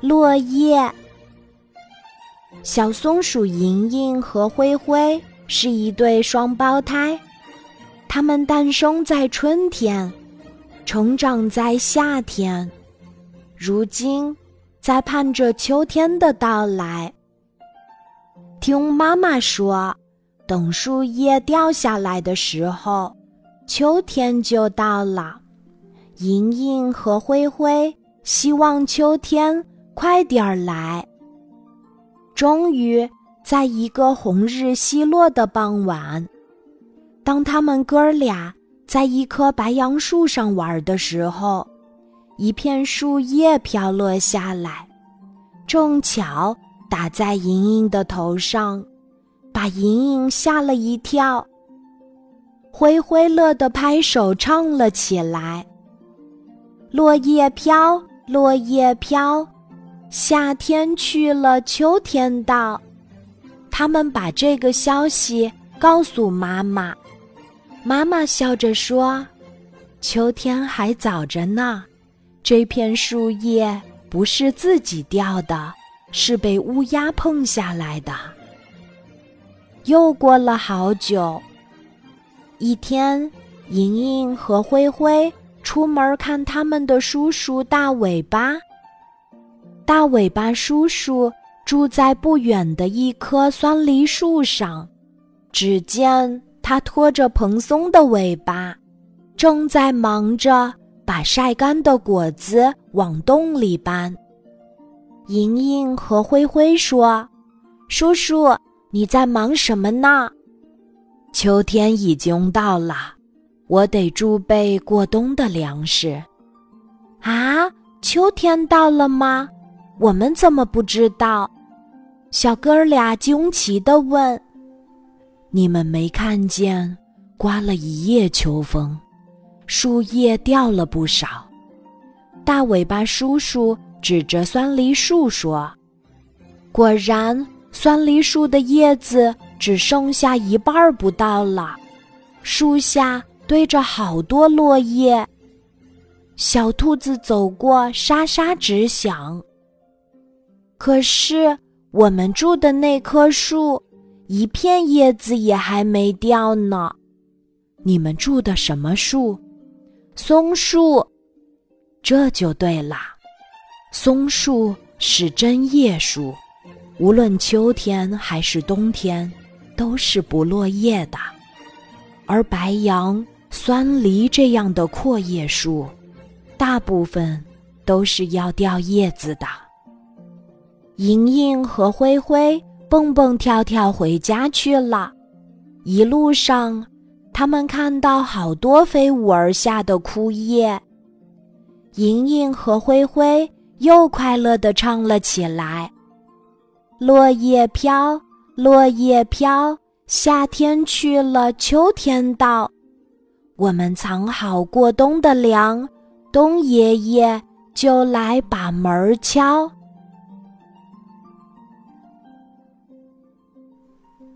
落叶。小松鼠莹莹和灰灰是一对双胞胎，它们诞生在春天，成长在夏天，如今在盼着秋天的到来。听妈妈说，等树叶掉下来的时候，秋天就到了。莹莹和灰灰希望秋天快点儿来。终于，在一个红日西落的傍晚，当他们哥俩在一棵白杨树上玩的时候，一片树叶飘落下来，正巧打在莹莹的头上，把莹莹吓了一跳。灰灰乐得拍手唱了起来。落叶飘，落叶飘，夏天去了，秋天到。他们把这个消息告诉妈妈，妈妈笑着说：“秋天还早着呢，这片树叶不是自己掉的，是被乌鸦碰下来的。”又过了好久，一天，莹莹和灰灰。出门看他们的叔叔大尾巴。大尾巴叔叔住在不远的一棵酸梨树上，只见他拖着蓬松的尾巴，正在忙着把晒干的果子往洞里搬。莹莹和灰灰说：“叔叔，你在忙什么呢？”秋天已经到了。我得贮备过冬的粮食。啊，秋天到了吗？我们怎么不知道？小哥俩惊奇地问。你们没看见，刮了一夜秋风，树叶掉了不少。大尾巴叔叔指着酸梨树说：“果然，酸梨树的叶子只剩下一半不到了，树下。”堆着好多落叶，小兔子走过，沙沙直响。可是我们住的那棵树，一片叶子也还没掉呢。你们住的什么树？松树。这就对了，松树是针叶树，无论秋天还是冬天，都是不落叶的。而白杨。酸梨这样的阔叶树，大部分都是要掉叶子的。莹莹和灰灰蹦蹦跳跳回家去了，一路上，他们看到好多飞舞而下的枯叶。莹莹和灰灰又快乐地唱了起来：“落叶飘，落叶飘，夏天去了，秋天到。”我们藏好过冬的粮，冬爷爷就来把门敲。